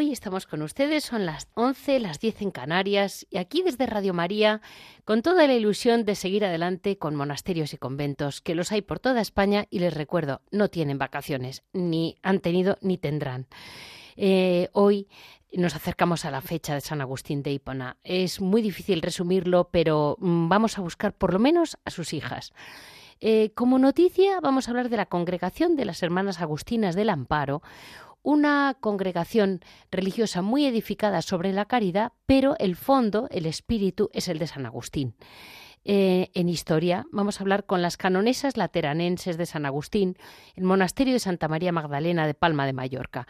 Hoy estamos con ustedes, son las 11, las 10 en Canarias, y aquí desde Radio María, con toda la ilusión de seguir adelante con monasterios y conventos, que los hay por toda España, y les recuerdo, no tienen vacaciones, ni han tenido ni tendrán. Eh, hoy nos acercamos a la fecha de San Agustín de Hipona. Es muy difícil resumirlo, pero mm, vamos a buscar por lo menos a sus hijas. Eh, como noticia, vamos a hablar de la congregación de las Hermanas Agustinas del Amparo, una congregación religiosa muy edificada sobre la caridad, pero el fondo, el espíritu, es el de San Agustín. Eh, en historia vamos a hablar con las canonesas lateranenses de San Agustín, el monasterio de Santa María Magdalena de Palma de Mallorca.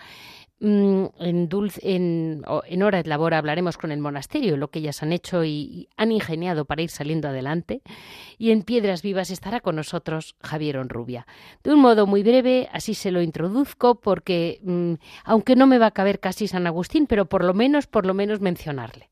Mm, en, en, en, Hora de Labor hablaremos con el monasterio, lo que ellas han hecho y, han ingeniado para ir saliendo adelante. Y en Piedras Vivas estará con nosotros Javier Onrubia. De un modo muy breve, así se lo introduzco, porque mm, aunque no me va a caber casi San Agustín, pero por lo menos, por lo menos mencionarle.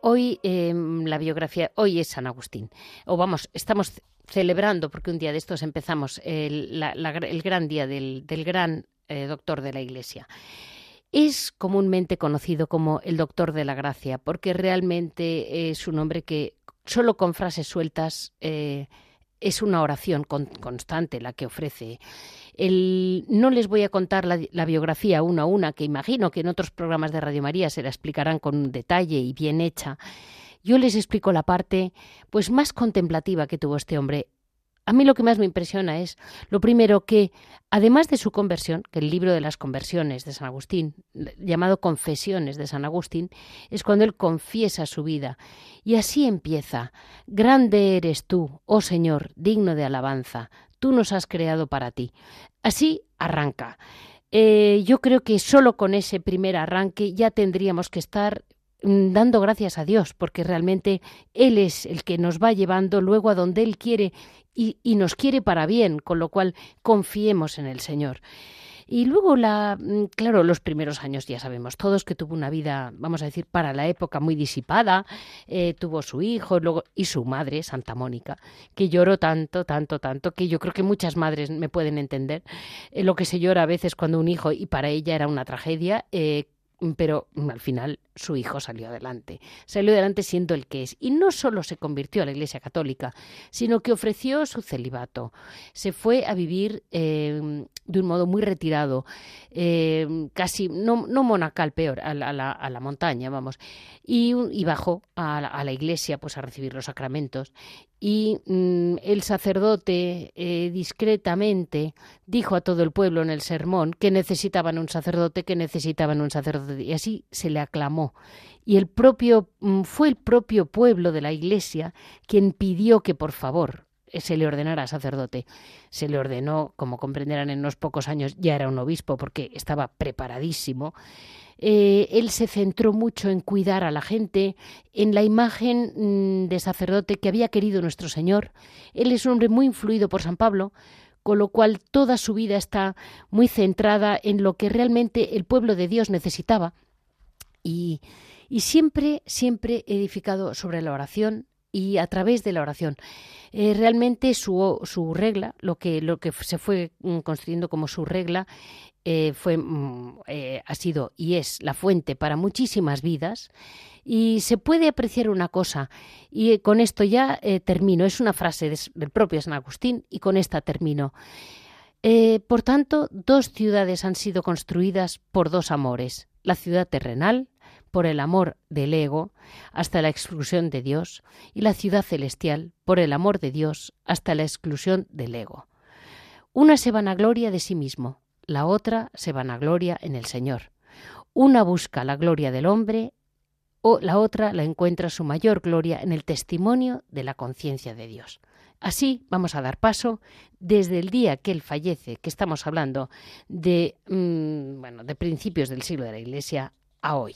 Hoy em, la biografía, hoy es San Agustín. O vamos, estamos celebrando, porque un día de estos empezamos, el, gran día del, gran eh, doctor de la Iglesia. Es comúnmente conocido como el doctor de la gracia, porque realmente es un hombre que solo con frases sueltas eh, es una oración constante la que ofrece. No les voy a contar la, biografía una a una, que imagino que en otros programas de Radio María se la explicarán con detalle y bien hecha. Yo les explico la parte pues más contemplativa que tuvo este hombre a mí lo que más me impresiona es, lo primero, que además de su conversión, que el libro de las conversiones de San Agustín, llamado Confesiones de San Agustín, es cuando él confiesa su vida. Y así empieza, Grande eres tú, oh Señor, digno de alabanza, tú nos has creado para ti. Así arranca. Eh, yo creo que solo con ese primer arranque ya tendríamos que estar mm, dando gracias a Dios, porque realmente Él es el que nos va llevando luego a donde Él quiere y, nos quiere para bien, con lo cual confiemos en el Señor. Y luego, la, mm, claro, los primeros años ya sabemos todos que tuvo una vida, vamos a decir, para la época muy disipada. Eh, tuvo su hijo luego, y su madre, Santa Mónica, que lloró tanto, tanto, tanto, que yo creo que muchas madres me pueden entender eh, lo que se llora a veces cuando un hijo, y para ella era una tragedia, eh, pero al final su hijo salió adelante. Salió adelante siendo el que es. Y no solo se convirtió a la Iglesia Católica, sino que ofreció su celibato. Se fue a vivir eh, de un modo muy retirado, eh, casi, no, monacal, peor, a la, montaña, vamos. Y, bajó a la, a la, iglesia pues, a recibir los sacramentos. Y mm, el sacerdote eh, discretamente dijo a todo el pueblo en el sermón que necesitaban un sacerdote, que necesitaban un sacerdote. Y así se le aclamó y el propio mm, fue el propio pueblo de la Iglesia quien pidió que por favor eh, se le ordenara sacerdote. Se le ordenó, como comprenderán en unos pocos años, ya era un obispo porque estaba preparadísimo. Eh, él se centró mucho en cuidar a la gente, en la imagen mm, de sacerdote que había querido nuestro Señor. Él es un hombre muy influido por San Pablo, con lo cual toda su vida está muy centrada en lo que realmente el pueblo de Dios necesitaba y, siempre, siempre edificado sobre la oración, y a través de la oración. Eh, realmente su, su, regla, lo que, lo que se fue mm, construyendo como su regla, eh, fue, mm, eh, ha sido y es la fuente para muchísimas vidas. Y se puede apreciar una cosa, y con esto ya termino, es una frase del propio San Agustín, y con esta termino. por tanto, dos ciudades han sido construidas por dos amores, la ciudad terrenal, por el amor del ego hasta la exclusión de Dios y la ciudad celestial por el amor de Dios hasta la exclusión del ego. Una se vanagloria de sí mismo, la otra se vanagloria en el Señor. Una busca la gloria del hombre o la otra la encuentra su mayor gloria en el testimonio de la conciencia de Dios. Así vamos a dar paso desde el día que él fallece, que estamos hablando de, mm, bueno, de principios del siglo de la Iglesia, a hoy.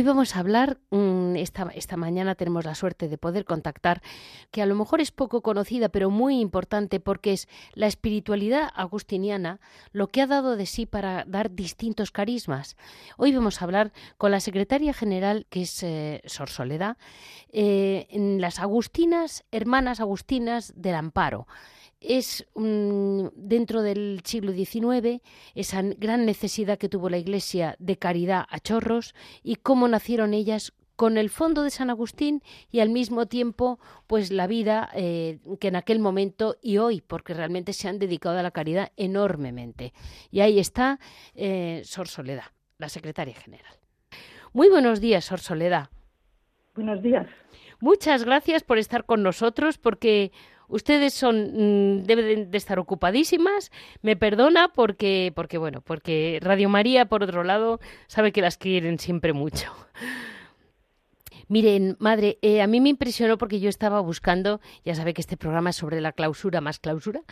Hoy vamos a hablar, mm, esta, esta, mañana tenemos la suerte de poder contactar, que a lo mejor es poco conocida, pero muy importante porque es la espiritualidad agustiniana lo que ha dado de sí para dar distintos carismas. Hoy vamos a hablar con la secretaria general, que es eh, Sor Soledad, eh, en las Agustinas, hermanas Agustinas del Amparo es dentro del siglo XIX esa gran necesidad que tuvo la Iglesia de caridad a chorros y cómo nacieron ellas con el fondo de San Agustín y al mismo tiempo pues la vida eh, que en aquel momento y hoy porque realmente se han dedicado a la caridad enormemente. Y ahí está eh, Sor Soledad la secretaria general. Muy buenos días Sor Soledad. Buenos días. Muchas gracias por estar con nosotros porque Ustedes son mm, deben de estar ocupadísimas. Me perdona porque porque bueno, porque Radio María por otro lado sabe que las quieren siempre mucho. Miren, madre, eh, a mí me impresionó porque yo estaba buscando, ya sabe que este programa es sobre la clausura más clausura,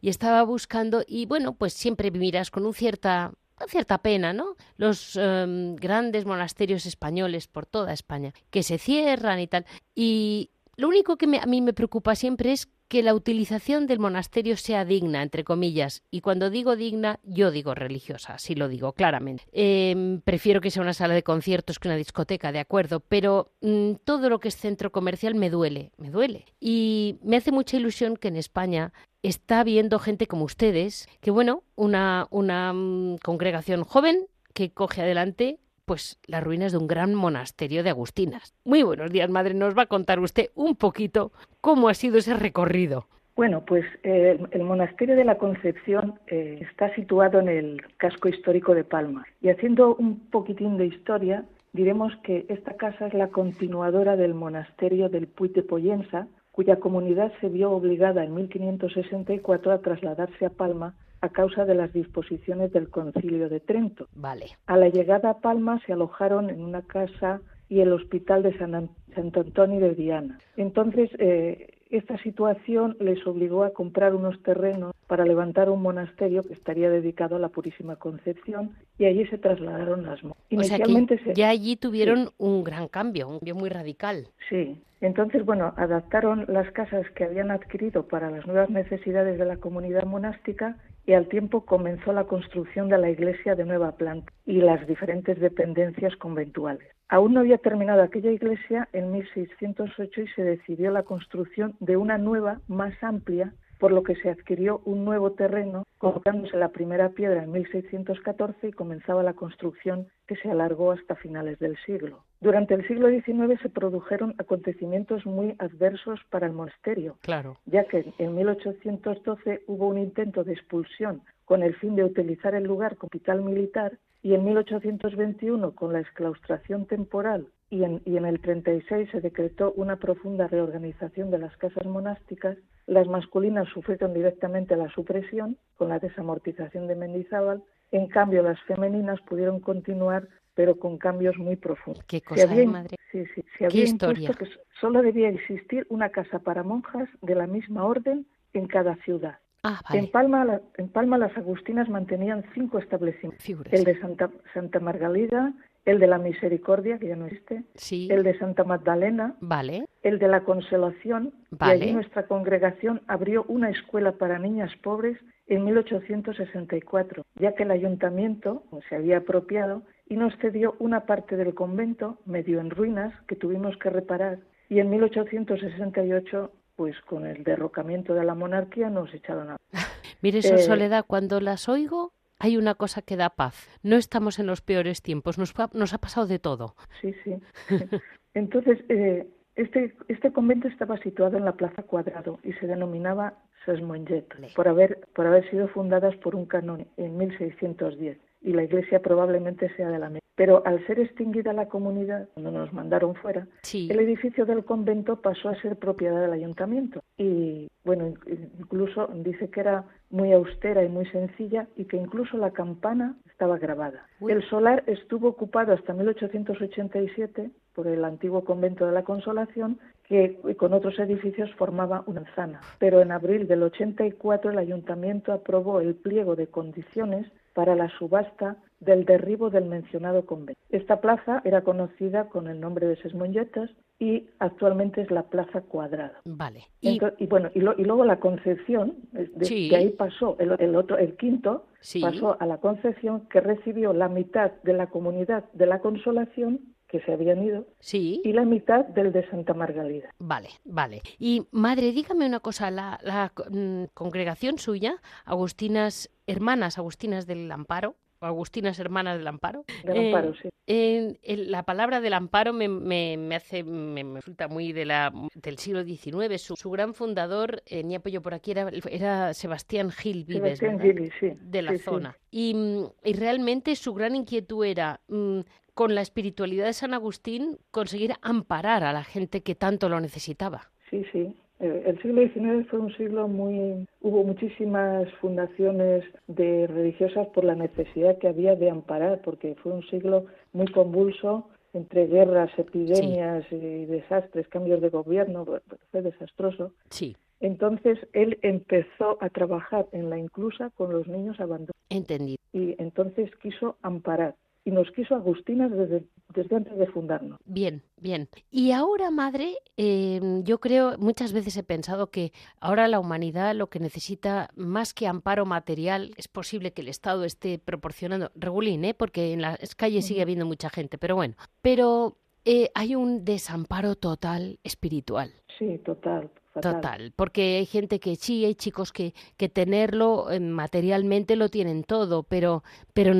y estaba buscando, y bueno, pues siempre miras con un cierta, cierta pena, ¿no? Los em, grandes monasterios españoles por toda España, que se cierran y tal. Y lo único que a mí me preocupa siempre es que la utilización del monasterio sea digna, entre comillas, y cuando digo digna, yo digo religiosa, sí lo digo claramente. Em, prefiero que sea una sala de conciertos que una discoteca, de acuerdo, pero mm, todo lo que es centro comercial me duele, me duele. Y me hace mucha ilusión que en España está viendo gente como ustedes, que bueno, una, una mm, congregación joven que coge adelante pues las ruinas de un gran monasterio de Agustinas. Muy buenos días, madre. Nos va a contar usted un poquito cómo ha sido ese recorrido. Bueno, pues eh, el monasterio de la Concepción eh, está situado en el casco histórico de Palma. Y haciendo un poquitín de historia, diremos que esta casa es la continuadora del monasterio del Puy de Poyensa, cuya comunidad se vio obligada en 1564 a trasladarse a Palma a causa de las disposiciones del Concilio de Trento. Vale. A la llegada a Palma se alojaron en una casa y el hospital de San, Santo Antonio de Diana. Entonces, eh, esta situación les obligó a comprar unos terrenos para levantar un monasterio que estaría dedicado a la Purísima Concepción y allí se trasladaron las monjas. Inicialmente ya allí tuvieron un gran cambio, un cambio muy radical. Sí, entonces, bueno, adaptaron las casas que habían adquirido para las nuevas necesidades de la comunidad monástica y al tiempo comenzó la construcción de la iglesia de nueva planta y las diferentes dependencias conventuales. Aún no había terminado aquella iglesia en 1608 y se decidió la construcción de una nueva, más amplia, por lo que se adquirió un nuevo terreno, colocándose la primera piedra en 1614 y comenzaba la construcción que se alargó hasta finales del siglo. Durante el siglo XIX se produjeron acontecimientos muy adversos para el monasterio, claro. ya que en 1812 hubo un intento de expulsión con el fin de utilizar el lugar como hospital militar y en 1821 con la exclaustración temporal y en, y en el 36 se decretó una profunda reorganización de las casas monásticas, las masculinas sufrieron directamente la supresión con la desamortización de Mendizábal En cambio, las femeninas pudieron continuar pero con cambios muy profundos. Qué cosa, se había, madre. Sí, sí, se había historia. que solo debía existir una casa para monjas de la misma orden en cada ciudad. Ah, vale. en, Palma, en Palma las agustinas mantenían cinco establecimientos. El de Santa, Santa Margalida, el de la Misericordia, que ya no existe, sí. el de Santa Magdalena, vale. el de la Consolación, vale. y allí nuestra congregación abrió una escuela para niñas pobres en 1864, ya que el ayuntamiento se había apropiado y nos cedió una parte del convento, medio en ruinas, que tuvimos que reparar, y en 1868 pues con el derrocamiento de la monarquía nos echaron a... Mire, eso, eh, Soledad, cuando las oigo, hay una cosa que da paz. No estamos en los peores tiempos, nos, nos ha pasado de todo. Sí, sí. Entonces, eh, este, este convento estaba situado en la Plaza Cuadrado y se denominaba Ses Mongetes, por haber, por haber sido fundadas por un canon en 1610 y la iglesia probablemente sea de la misma. Pero al ser extinguida la comunidad, cuando nos mandaron fuera, sí. el edificio del convento pasó a ser propiedad del ayuntamiento. Y bueno, incluso dice que era muy austera y muy sencilla y que incluso la campana estaba grabada. Uy. El solar estuvo ocupado hasta 1887 por el antiguo convento de la Consolación, que con otros edificios formaba una manzana. Pero en abril del 84 el ayuntamiento aprobó el pliego de condiciones para la subasta del derribo del mencionado convento. Esta plaza era conocida con el nombre de Ses Mongetes y actualmente es la Plaza Cuadrada. Vale. Y, Entonces, y bueno, y, lo, y, luego la Concepción, de, sí. de ahí pasó el, el, otro, el quinto, sí. pasó a la Concepción que recibió la mitad de la comunidad de la Consolación que se habían ido sí. y la mitad del de Santa Margalida. Vale, vale. Y madre, dígame una cosa, la, la mmm, congregación suya, Agustinas, hermanas Agustinas del Amparo, Agustinas Hermanas del Amparo. Del eh, Amparo, sí. La palabra del Amparo me, me, me hace, me, me, resulta muy de la, del siglo XIX. Su, su gran fundador, eh, ni apoyo por aquí, era, era Sebastián Gil Vives, Sebastián Gil, sí. de la sí, zona. Sí. Y, y, realmente su gran inquietud era mmm, con la espiritualidad de San Agustín conseguir amparar a la gente que tanto lo necesitaba. Sí, sí. El siglo XIX fue un siglo muy... Hubo muchísimas fundaciones de religiosas por la necesidad que había de amparar, porque fue un siglo muy convulso entre guerras, epidemias sí. y desastres, cambios de gobierno, fue desastroso. Sí. Entonces él empezó a trabajar en la inclusa con los niños abandonados. Entendido. Y entonces quiso amparar y nos quiso Agustinas desde, desde antes de fundarnos. Bien, bien. Y ahora, madre, eh, yo creo, muchas veces he pensado que ahora la humanidad lo que necesita, más que amparo material, es posible que el Estado esté proporcionando, regulín, ¿eh? porque en las calles sigue habiendo mucha gente, pero bueno, pero eh, hay un desamparo total espiritual. Sí, total. Total, porque hay gente que sí, hay chicos que, que tenerlo eh, materialmente lo tienen todo, pero, pero,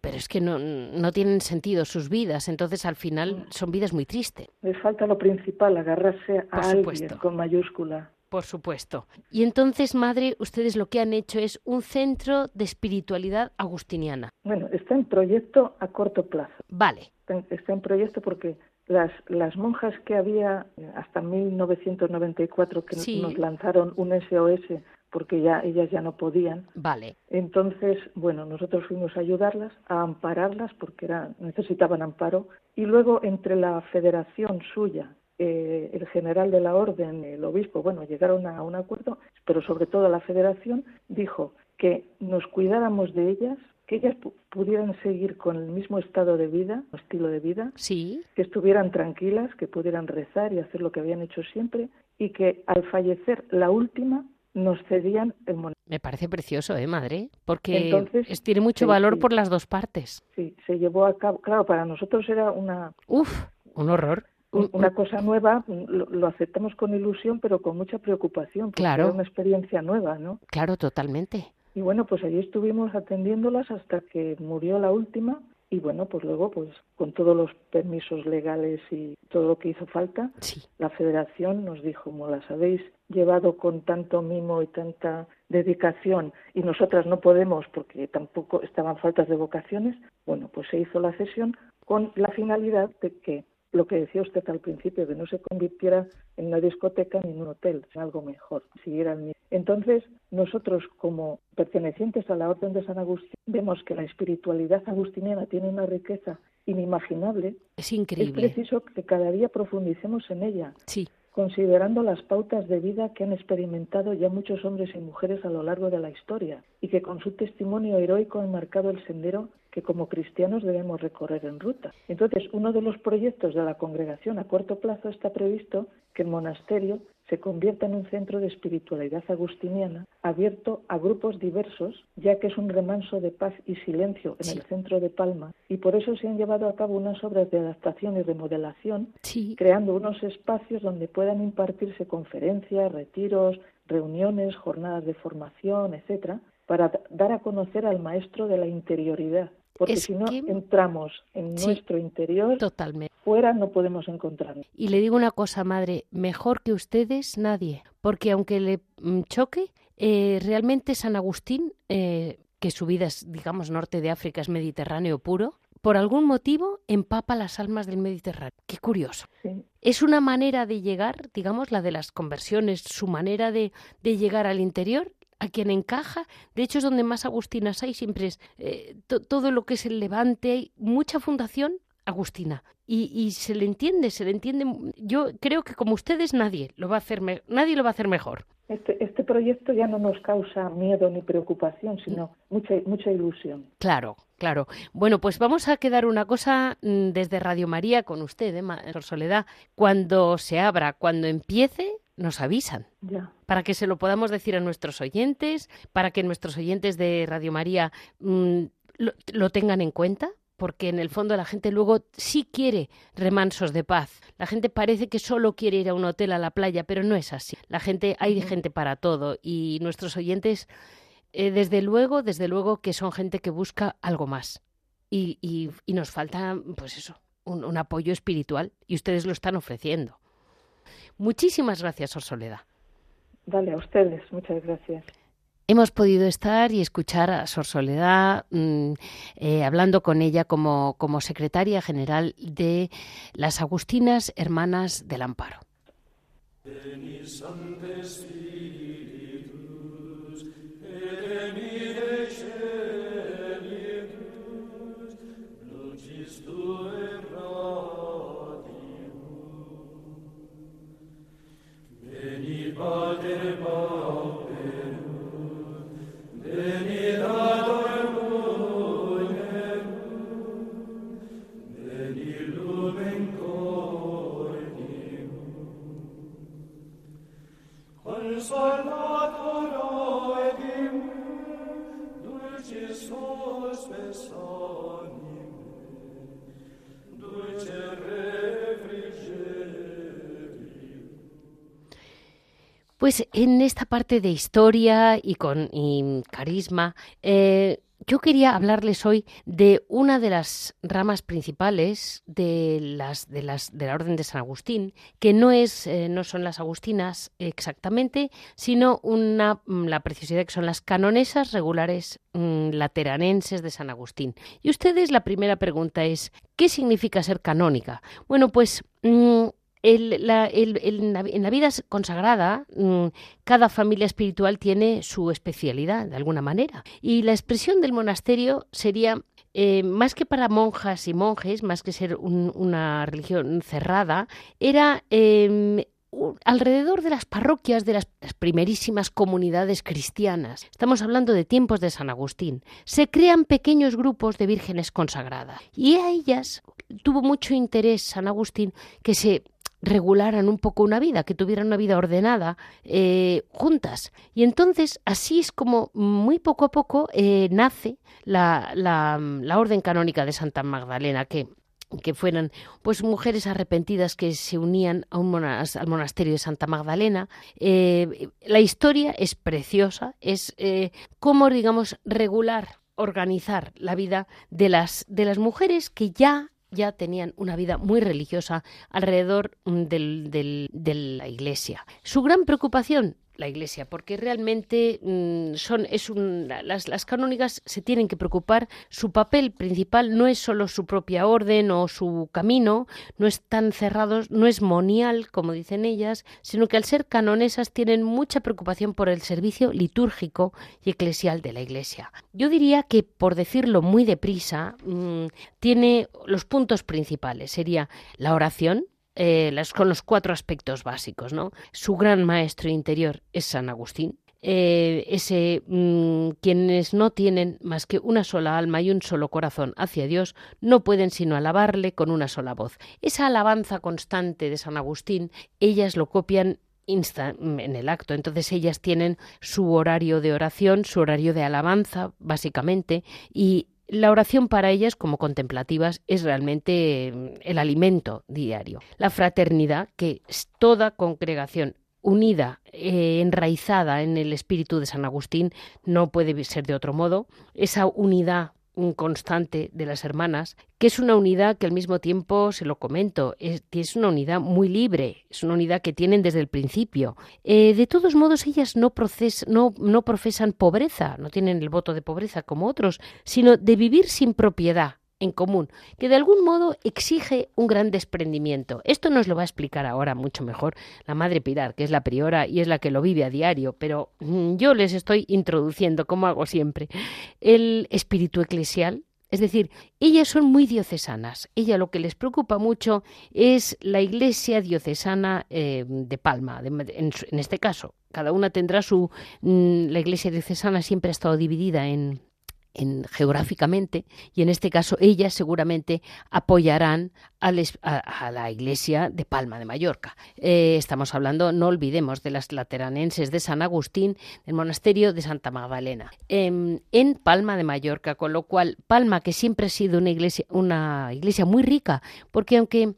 pero es que no, no tienen sentido sus vidas, entonces al final son vidas muy tristes. Les falta lo principal, agarrarse a Por alguien supuesto. con mayúscula. Por supuesto. Y entonces, madre, ustedes lo que han hecho es un centro de espiritualidad agustiniana. Bueno, está en proyecto a corto plazo. Vale. Está en proyecto porque las, las monjas que había hasta 1994 que Sí. nos lanzaron un SOS porque ya ellas ya no podían. Vale. Entonces, bueno, nosotros fuimos a ayudarlas, a ampararlas porque era, necesitaban amparo y luego entre la federación suya, eh, el general de la orden, el obispo, bueno, llegaron a un acuerdo, pero sobre todo la federación dijo que nos cuidáramos de ellas que ellas pudieran seguir con el mismo estado de vida, estilo de vida, sí. que estuvieran tranquilas, que pudieran rezar y hacer lo que habían hecho siempre, y que al fallecer la última nos cedían el monasterio. Me parece precioso, ¿eh, madre? Porque Entonces, es, tiene mucho sí, valor sí. por las dos partes. Sí, se llevó a cabo. Claro, para nosotros era una, Uf, un horror. Un, una cosa nueva, lo, lo, aceptamos con ilusión, pero con mucha preocupación, porque claro. era una experiencia nueva, ¿no? Claro, totalmente. Y bueno, pues allí estuvimos atendiéndolas hasta que murió la última y bueno, pues luego, pues con todos los permisos legales y todo lo que hizo falta, sí. la federación nos dijo, como las habéis llevado con tanto mimo y tanta dedicación y nosotras no podemos porque tampoco estaban faltas de vocaciones, bueno, pues se hizo la cesión con la finalidad de que lo que decía usted al principio, que no se convirtiera en una discoteca ni en un hotel, en algo mejor, siguiera el mismo. Entonces, nosotros como pertenecientes a la Orden de San Agustín, vemos que la espiritualidad agustiniana tiene una riqueza inimaginable. Es increíble. Es preciso que cada día profundicemos en ella. Sí considerando las pautas de vida que han experimentado ya muchos hombres y mujeres a lo largo de la historia y que con su testimonio heroico han marcado el sendero que como cristianos debemos recorrer en ruta. Entonces, uno de los proyectos de la congregación a corto plazo está previsto que el monasterio se convierta en un centro de espiritualidad agustiniana abierto a grupos diversos, ya que es un remanso de paz y silencio en el centro de Palma, y por eso se han llevado a cabo unas obras de adaptación y remodelación, creando unos espacios donde puedan impartirse conferencias, retiros, reuniones, jornadas de formación, etcétera, para dar a conocer al maestro de la interioridad, porque si no entramos en nuestro interior, totalmente. fuera no podemos encontrarnos. Y le digo una cosa, madre, mejor que ustedes nadie, porque aunque le mm, choque, eh, realmente San Agustín, eh, que su vida es, digamos, norte de África, es mediterráneo puro, por algún motivo empapa las almas del Mediterráneo. Qué curioso. Es una manera de llegar, digamos, la de las conversiones, su manera de, de llegar al interior a quien encaja. De hecho, es donde más agustinas hay, siempre es eh, todo lo que es el levante, hay mucha fundación agustina. Y, se le entiende, se le entiende. Yo creo que como ustedes nadie lo va a hacer, nadie lo va a hacer mejor. Este, este proyecto ya no nos causa miedo ni preocupación, sino mucha, mucha ilusión. Claro, claro. Bueno, pues vamos a quedar una cosa mm, desde Radio María con usted, ¿eh, Soledad. Cuando se abra, cuando empiece, nos avisan. Para que se lo podamos decir a nuestros oyentes, para que nuestros oyentes de Radio María mm, lo, tengan en cuenta, porque en el fondo la gente luego sí quiere remansos de paz. La gente parece que solo quiere ir a un hotel a la playa, pero no es así. La gente, hay gente para todo y nuestros oyentes, eh, desde luego, desde luego que son gente que busca algo más. Y, y, nos falta, pues eso, un apoyo espiritual y ustedes lo están ofreciendo. Muchísimas gracias, Sor Soledad. Dale, a ustedes, muchas gracias. Hemos podido estar y escuchar a Sor Soledad mm, eh, hablando con ella como, como secretaria general de las Agustinas Hermanas del Amparo. Pues en esta parte de historia y con carisma, eh, yo quería hablarles hoy de una de las ramas principales de las de las de la Orden de San Agustín, que no es eh, no son las agustinas exactamente, sino una mm, la preciosidad que son las canonesas regulares mm, lateranenses de San Agustín. Y ustedes la primera pregunta es ¿qué significa ser canónica? Bueno, pues mm, en la vida consagrada, mm, cada familia espiritual tiene su especialidad, de alguna manera. Y la expresión del monasterio sería eh, más que para monjas y monjes, más que ser una religión cerrada, era em, alrededor de las parroquias de las, primerísimas comunidades cristianas. Estamos hablando de tiempos de San Agustín. Se crean pequeños grupos de vírgenes consagradas y a ellas tuvo mucho interés San Agustín que se regularan un poco una vida, que tuvieran una vida ordenada eh, juntas. Y entonces así es como muy poco a poco eh, nace la, la, orden canónica de Santa Magdalena, que que fueran pues mujeres arrepentidas que se unían a un al monasterio de Santa Magdalena. Eh, la historia es preciosa, es cómo, digamos, regular, organizar la vida de las, de las mujeres que ya ya tenían una vida muy religiosa alrededor mm, de la iglesia. Su gran preocupación la Iglesia, porque realmente mm, son es un, las, las canónicas se tienen que preocupar. Su papel principal no es solo su propia orden o su camino, no están cerrados, no es monial, como dicen ellas, sino que al ser canonesas tienen mucha preocupación por el servicio litúrgico y eclesial de la Iglesia. Yo diría que, por decirlo muy deprisa, mm, tiene los puntos principales. Sería la oración, eh, con los cuatro aspectos básicos, ¿no? Su gran maestro interior es San Agustín. Eh, ese mm, quienes no tienen más que una sola alma y un solo corazón hacia Dios no pueden sino alabarle con una sola voz. Esa alabanza constante de San Agustín, ellas lo copian en el acto. Entonces ellas tienen su horario de oración, su horario de alabanza, básicamente, y la oración para ellas, como contemplativas, es realmente mm, el alimento diario. La fraternidad, que toda congregación unida, eh, enraizada en el espíritu de San Agustín, no puede ser de otro modo. Esa unidad constante de las hermanas, que es una unidad que al mismo tiempo, se lo comento, es, es una unidad muy libre, es una unidad que tienen desde el principio. Eh, de todos modos, ellas no, no, no profesan pobreza, no tienen el voto de pobreza como otros, sino de vivir sin propiedad, en común, que de algún modo exige un gran desprendimiento. Esto nos lo va a explicar ahora mucho mejor la Madre Pilar, que es la priora y es la que lo vive a diario, pero mm, yo les estoy introduciendo, como hago siempre, el espíritu eclesial. Es decir, ellas son muy diocesanas. Ella lo que les preocupa mucho es la iglesia diocesana eh, de Palma, en, este caso. Cada una tendrá su... Mm, la iglesia diocesana siempre ha estado dividida en, en, geográficamente y en este caso ellas seguramente apoyarán a, la iglesia de Palma de Mallorca. Eh, estamos hablando, no olvidemos, de las lateranenses de San Agustín, del monasterio de Santa Magdalena, en, en Palma de Mallorca, con lo cual Palma, que siempre ha sido una iglesia, una iglesia muy rica, porque aunque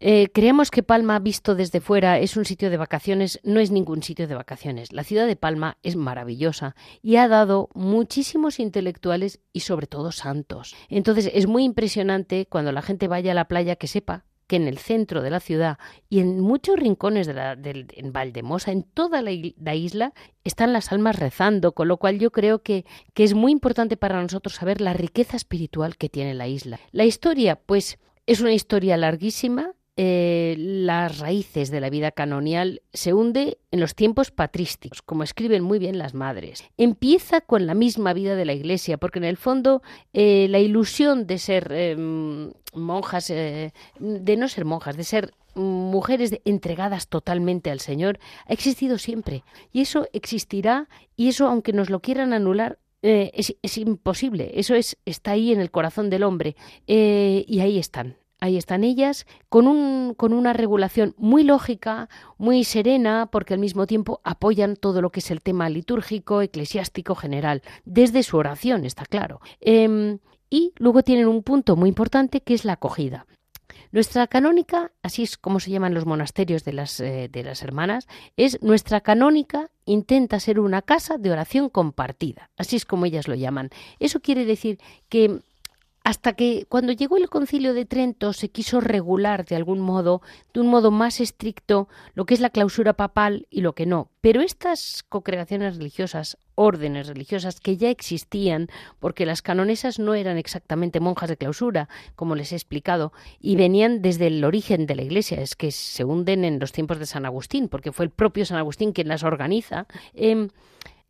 eh, creemos que Palma, visto desde fuera, es un sitio de vacaciones. No es ningún sitio de vacaciones. La ciudad de Palma es maravillosa y ha dado muchísimos intelectuales y sobre todo santos. Entonces es muy impresionante cuando la gente vaya a la playa que sepa que en el centro de la ciudad y en muchos rincones de, la, en Valdemosa, en toda la, isla, están las almas rezando, con lo cual yo creo que, que es muy importante para nosotros saber la riqueza espiritual que tiene la isla. La historia, pues, es una historia larguísima, eh, las raíces de la vida canonial se hunde en los tiempos patrísticos, como escriben muy bien las madres. Empieza con la misma vida de la Iglesia, porque en el fondo eh, la ilusión de ser em, monjas, eh, de no ser monjas, de ser mujeres entregadas totalmente al Señor, ha existido siempre. Y eso existirá, y eso, aunque nos lo quieran anular, es, es, imposible. Eso es, está ahí en el corazón del hombre. y ahí están. Ahí están ellas con, un, con una regulación muy lógica, muy serena, porque al mismo tiempo apoyan todo lo que es el tema litúrgico, eclesiástico general, desde su oración, está claro. Em, y luego tienen un punto muy importante que es la acogida. Nuestra canónica, así es como se llaman los monasterios de las, eh, de las hermanas, es nuestra canónica intenta ser una casa de oración compartida, así es como ellas lo llaman. Eso quiere decir que hasta que cuando llegó el concilio de Trento se quiso regular de algún modo, de un modo más estricto, lo que es la clausura papal y lo que no. Pero estas congregaciones religiosas, órdenes religiosas que ya existían, porque las canonesas no eran exactamente monjas de clausura, como les he explicado, y venían desde el origen de la Iglesia, es que se hunden en los tiempos de San Agustín, porque fue el propio San Agustín quien las organiza. Em,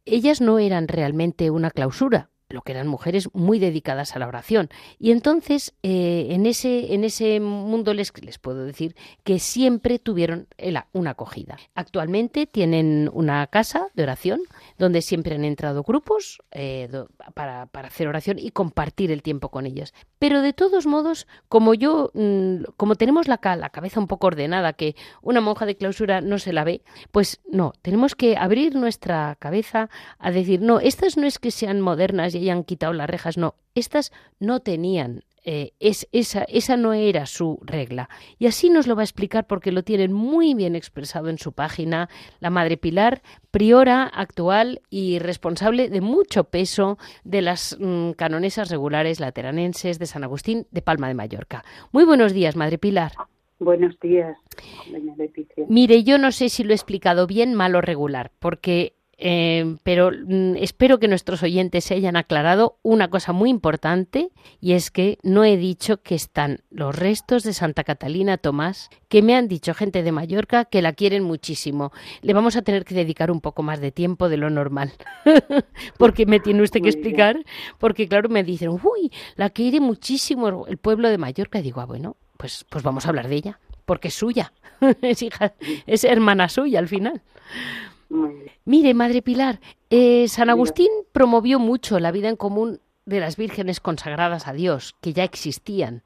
ellas no eran realmente una clausura, lo que eran mujeres muy dedicadas a la oración. Y entonces, eh, en, ese, en ese mundo les, les puedo decir que siempre tuvieron una acogida. Actualmente tienen una casa de oración donde siempre han entrado grupos eh, para, para, hacer oración y compartir el tiempo con ellas. Pero de todos modos, como yo, mm, como tenemos la, la cabeza un poco ordenada, que una monja de clausura no se la ve, pues no, tenemos que abrir nuestra cabeza a decir, no, estas no es que sean modernas y hayan quitado las rejas, no, estas no tenían eh, es, esa, esa no era su regla. Y así nos lo va a explicar porque lo tienen muy bien expresado en su página la Madre Pilar, priora actual y responsable de mucho peso de las mm, canonesas regulares lateranenses de San Agustín de Palma de Mallorca. Muy buenos días, Madre Pilar. Buenos días, doña Leticia. Mire, yo no sé si lo he explicado bien, mal o regular, porque eh, pero mm, espero que nuestros oyentes se hayan aclarado una cosa muy importante y es que no he dicho que están los restos de Santa Catalina Tomás, que me han dicho gente de Mallorca que la quieren muchísimo. Le vamos a tener que dedicar un poco más de tiempo de lo normal, porque me tiene usted que explicar, porque claro, me dicen, uy, la quiere muchísimo el pueblo de Mallorca. Y digo, ah, bueno, pues, pues vamos a hablar de ella, porque es suya, es hija, es hermana suya al final. Mire, Madre Pilar, eh, San Agustín promovió mucho la vida en común de las vírgenes consagradas a Dios, que ya existían,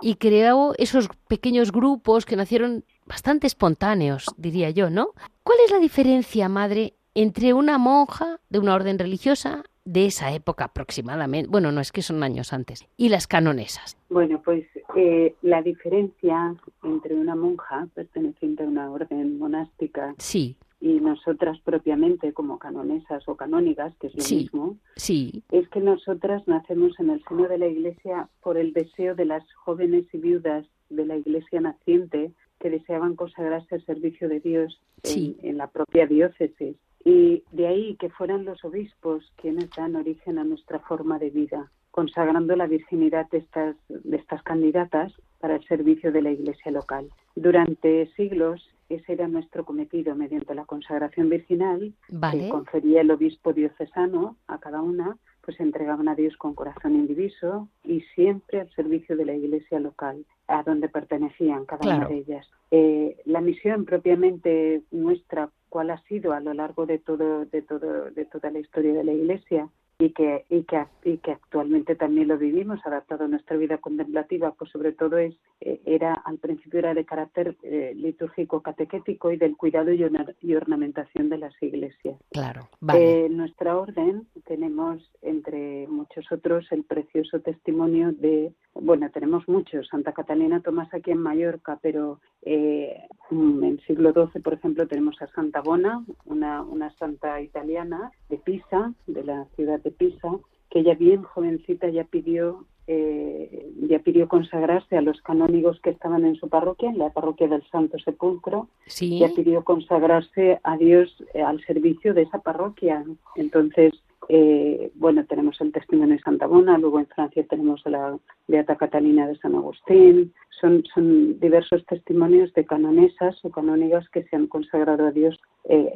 y creó esos pequeños grupos que nacieron bastante espontáneos, diría yo, ¿no? ¿Cuál es la diferencia, Madre, entre una monja de una orden religiosa de esa época aproximadamente, bueno, no es que son años antes, y las canonesas? Bueno, pues eh, la diferencia entre una monja perteneciente a una orden monástica sí y nosotras propiamente como canonesas o canónigas, que es lo mismo, sí. es que nosotras nacemos en el seno de la Iglesia por el deseo de las jóvenes y viudas de la Iglesia naciente que deseaban consagrarse al servicio de Dios en, la propia diócesis. Y de ahí que fueran los obispos quienes dan origen a nuestra forma de vida, consagrando la virginidad de estas, de estas candidatas para el servicio de la Iglesia local. Durante siglos ese era nuestro cometido mediante la consagración virginal que confería el obispo diocesano a cada una, pues entregaban a Dios con corazón indiviso y siempre al servicio de la iglesia local, a donde pertenecían cada una de ellas. Eh, la misión propiamente nuestra, cuál ha sido a lo largo de todo, de todo, de toda la historia de la iglesia, y que, y que, y que actualmente también lo vivimos adaptado a nuestra vida contemplativa, pues sobre todo es, eh, era al principio era de carácter eh, litúrgico catequético y del cuidado y, y, ornamentación de las iglesias. Claro, vale. En nuestra orden tenemos, entre muchos otros, el precioso testimonio de, bueno, tenemos muchos, Santa Catalina Tomás aquí en Mallorca, pero eh, en el siglo XII, por ejemplo, tenemos a Santa Bona, una, una santa italiana de Pisa, de la ciudad de Pisa, que ella bien jovencita ya pidió eh, ya pidió consagrarse a los canónigos que estaban en su parroquia, en la parroquia del Santo Sepulcro, sí. ya pidió consagrarse a Dios eh, al servicio de esa parroquia. Entonces, eh, bueno, tenemos el testimonio de Santa Bona, luego en Francia tenemos la Beata Catalina de San Agustín, son, son diversos testimonios de canonesas o canónigas que se han consagrado a Dios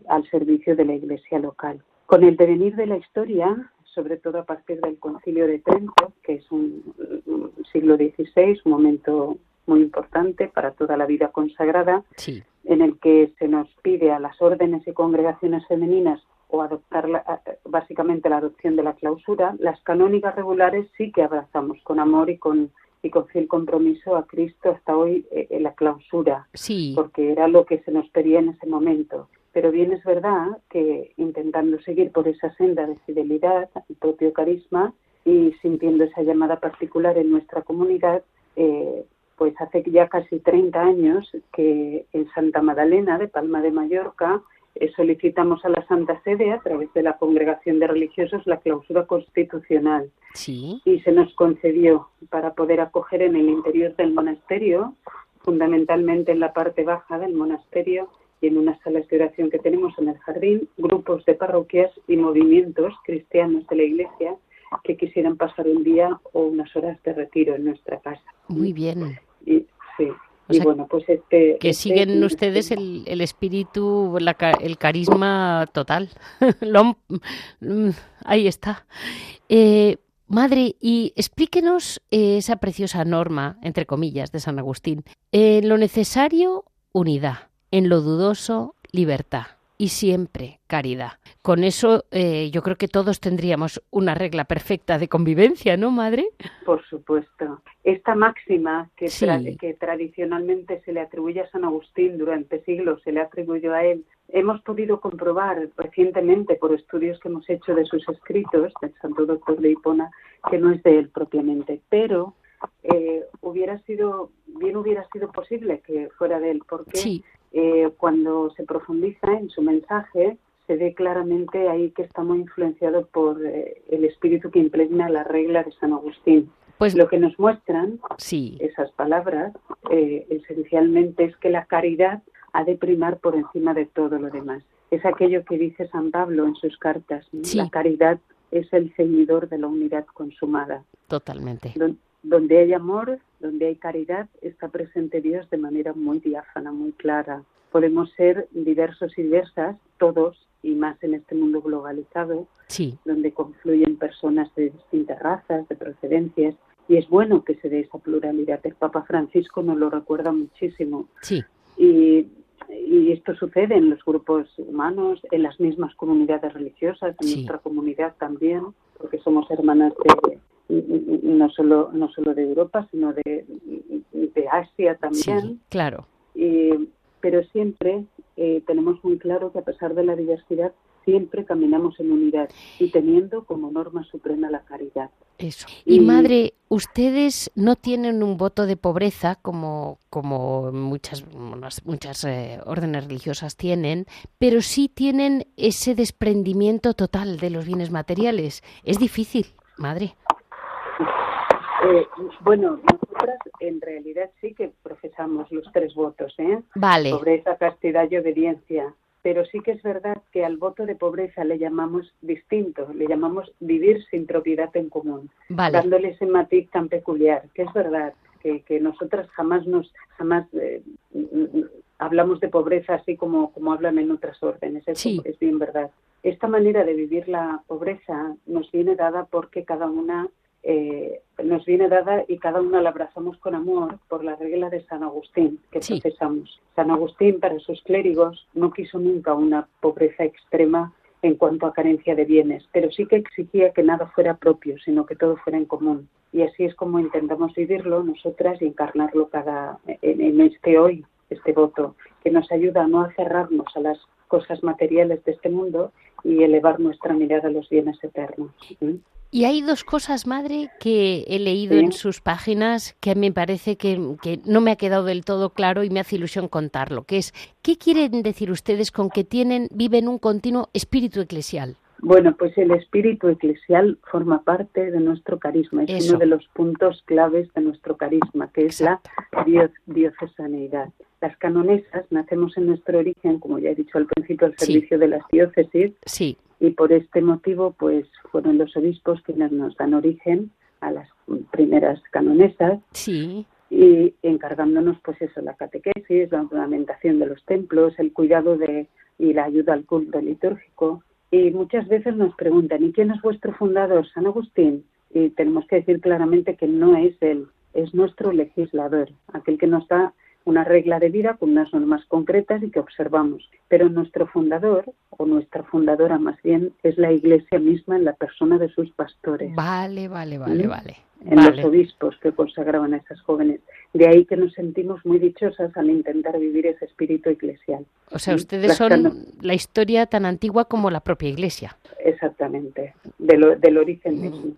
al servicio de la iglesia local. Con el devenir de la historia, sobre todo a partir del Concilio de Trento, que es un, siglo XVI, un momento muy importante para toda la vida consagrada, en el que se nos pide a las órdenes y congregaciones femeninas o adoptar básicamente la adopción de la clausura, las canónicas regulares sí que abrazamos con amor y con y con fiel compromiso a Cristo hasta hoy eh, en la clausura, porque era lo que se nos pedía en ese momento. Pero bien es verdad que intentando seguir por esa senda de fidelidad al propio carisma y sintiendo esa llamada particular en nuestra comunidad, eh, pues hace ya casi 30 años que en Santa Magdalena de Palma de Mallorca eh, solicitamos a la Santa Sede a través de la Congregación de Religiosos la clausura constitucional. Sí. Y se nos concedió para poder acoger en el interior del monasterio, fundamentalmente en la parte baja del monasterio, y en unas salas de oración que tenemos en el jardín, grupos de parroquias y movimientos cristianos de la Iglesia que quisieran pasar un día o unas horas de retiro en nuestra casa. Muy bien. Y, sí. y bueno, pues este... Que este siguen ustedes el, el espíritu, el carisma total. Mm, ahí está. Eh, Madre, y explíquenos esa preciosa norma, entre comillas, de San Agustín. En lo necesario, unidad en lo dudoso, libertad y siempre caridad. Con eso eh, yo creo que todos tendríamos una regla perfecta de convivencia, ¿no, madre? Por supuesto. Esta máxima que, que tradicionalmente se le atribuye a San Agustín durante siglos, se le atribuyó a él, hemos podido comprobar recientemente por estudios que hemos hecho de sus escritos, del Santo Doctor de Hipona, que no es de él propiamente, pero eh, hubiera sido bien hubiera sido posible que fuera de él porque sí. Eh, cuando se profundiza en su mensaje, se ve claramente ahí que está muy influenciado por eh, el espíritu que impregna la regla de San Agustín. Pues lo que nos muestran sí. esas palabras eh, esencialmente es que la caridad ha de primar por encima de todo lo demás. Es aquello que dice San Pablo en sus cartas. La caridad es el ceñidor de la unidad consumada. Totalmente. Donde hay amor, donde hay caridad, está presente Dios de manera muy diáfana, muy clara. Podemos ser diversos y diversas, todos, y más en este mundo globalizado, donde confluyen personas de distintas razas, de procedencias, y es bueno que se dé esa pluralidad. El Papa Francisco nos lo recuerda muchísimo. Sí. Y y esto sucede en los grupos humanos, en las mismas comunidades religiosas, en nuestra comunidad también, porque somos hermanas de, no solo no solo de Europa, sino de, de Asia también. Sí, claro. pero siempre eh, tenemos muy claro que a pesar de la diversidad siempre caminamos en unidad y teniendo como norma suprema la caridad. Eso. Y, madre, ustedes no tienen un voto de pobreza como, como muchas, muchas eh, órdenes religiosas tienen, pero sí tienen ese desprendimiento total de los bienes materiales. Es difícil, madre. Eh, bueno, nosotras en realidad sí que profesamos los tres votos, ¿eh? Vale. Pobreza, castidad y obediencia pero sí que es verdad que al voto de pobreza le llamamos distinto, le llamamos vivir sin propiedad en común, dándole ese matiz tan peculiar, que es verdad, que, que nosotras jamás nos, jamás eh, hablamos de pobreza así como, como hablan en otras órdenes, es, es bien verdad. Esta manera de vivir la pobreza nos viene dada porque cada una eh, nos viene dada y cada una la abrazamos con amor por la regla de San Agustín que procesamos. San Agustín para sus clérigos no quiso nunca una pobreza extrema en cuanto a carencia de bienes, pero sí que exigía que nada fuera propio, sino que todo fuera en común. Y así es como intentamos vivirlo nosotras y encarnarlo cada en, este hoy, este voto, que nos ayuda a no aferrarnos a las cosas materiales de este mundo y elevar nuestra mirada a los bienes eternos. Y hay dos cosas, madre, que he leído en sus páginas que me parece que, no me ha quedado del todo claro y me hace ilusión contarlo, que es, ¿qué quieren decir ustedes con que tienen, viven un continuo espíritu eclesial? Bueno, pues el espíritu eclesial forma parte de nuestro carisma, es uno de los puntos claves de nuestro carisma, que es la diocesaneidad. Las canonesas nacemos en nuestro origen, como ya he dicho al principio, al servicio de las diócesis. Sí y por este motivo pues fueron los obispos quienes nos dan origen a las primeras canonesas sí. y encargándonos pues eso la catequesis la ornamentación de los templos el cuidado de y la ayuda al culto litúrgico y muchas veces nos preguntan ¿y quién es vuestro fundador San Agustín? y tenemos que decir claramente que no es él es nuestro legislador aquel que nos da una regla de vida con unas normas concretas y que observamos. Pero nuestro fundador, o nuestra fundadora más bien, es la Iglesia misma en la persona de sus pastores. Vale, vale, vale, ¿Mm? vale. En los obispos que consagraban a esas jóvenes. De ahí que nos sentimos muy dichosas al intentar vivir ese espíritu eclesial. O sea, ¿Mm? ustedes son la historia tan antigua como la propia Iglesia. Exactamente, del origen mismo.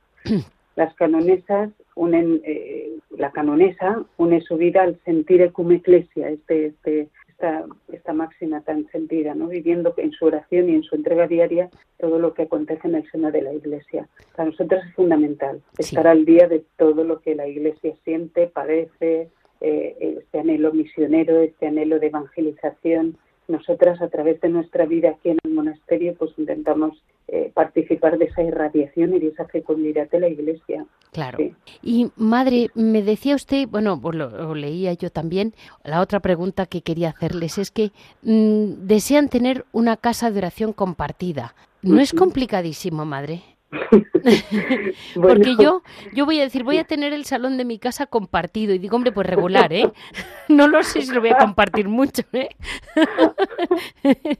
Las canonesas unen, eh, la canonesa une su vida al sentir ecumeclesia, este, este, esta, esta máxima tan sentida, ¿no? viviendo en su oración y en su entrega diaria todo lo que acontece en el seno de la Iglesia. Para nosotros es fundamental estar al día de todo lo que la Iglesia siente, padece, eh, este anhelo misionero, este anhelo de evangelización. Nosotras, a través de nuestra vida aquí en el monasterio, pues intentamos eh, participar de esa irradiación y de esa fecundidad de la Iglesia. Claro. Y madre, me decía usted, bueno, pues lo, leía yo también, la otra pregunta que quería hacerles es que mm, desean tener una casa de oración compartida. ¿No es complicadísimo, madre? Porque yo, yo voy a decir, voy a tener el salón de mi casa compartido. Y digo, hombre, pues regular, ¿eh? No lo sé si lo voy a compartir mucho, ¿eh?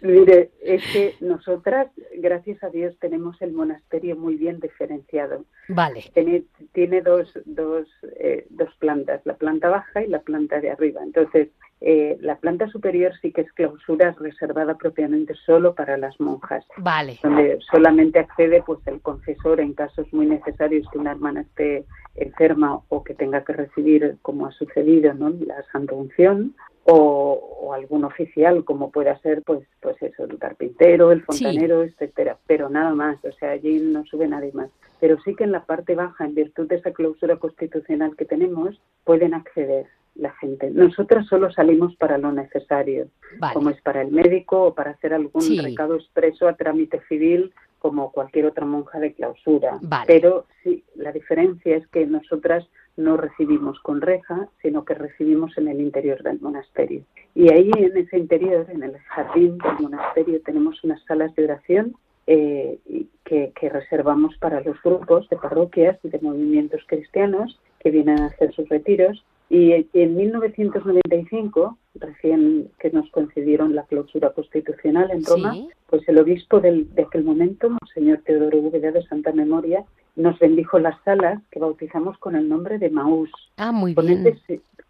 Mire, es que nosotras, gracias a Dios, tenemos el monasterio muy bien diferenciado. Vale. Tiene, tiene dos, dos, eh, dos plantas, la planta baja y la planta de arriba. Entonces, eh, la planta superior sí que es clausura reservada propiamente solo para las monjas. Vale. Donde solamente accede pues el confesor en casos muy necesarios que una hermana esté enferma o que tenga que recibir, como ha sucedido, ¿no? la santa unción, o, algún oficial, como pueda ser, pues, pues eso, el carpintero, el fontanero, etcétera. Pero nada más, o sea, allí no sube nadie más. pero sí que en la parte baja, en virtud de esa clausura constitucional que tenemos, pueden acceder la gente. Nosotras solo salimos para lo necesario, como es para el médico o para hacer algún recado expreso a trámite civil como cualquier otra monja de clausura. Pero sí, la diferencia es que nosotras no recibimos con reja, sino que recibimos en el interior del monasterio. Y ahí en ese interior, en el jardín del monasterio, tenemos unas salas de oración eh, que, reservamos para los grupos de parroquias y de movimientos cristianos que vienen a hacer sus retiros. Y en 1995, recién que nos concedieron la clausura constitucional en Roma, pues el obispo de aquel momento, Monseñor Teodoro Úbeda de Santa Memoria, nos bendijo las salas que bautizamos con el nombre de Maús. Ah, muy bien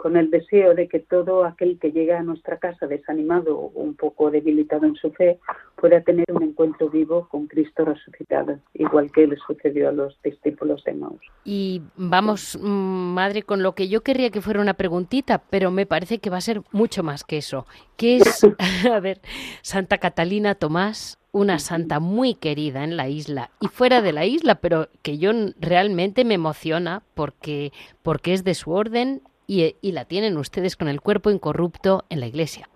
con el deseo de que todo aquel que llega a nuestra casa desanimado o un poco debilitado en su fe pueda tener un encuentro vivo con Cristo resucitado, igual que le sucedió a los discípulos de Maús. Y vamos, mm, madre, con lo que yo querría que fuera una preguntita, pero me parece que va a ser mucho más que eso. ¿Qué es, a ver, Santa Catalina Tomás? Una santa muy querida en la isla y fuera de la isla, pero que yo realmente me emociona porque, porque es de su orden y, la tienen ustedes con el cuerpo incorrupto en la iglesia.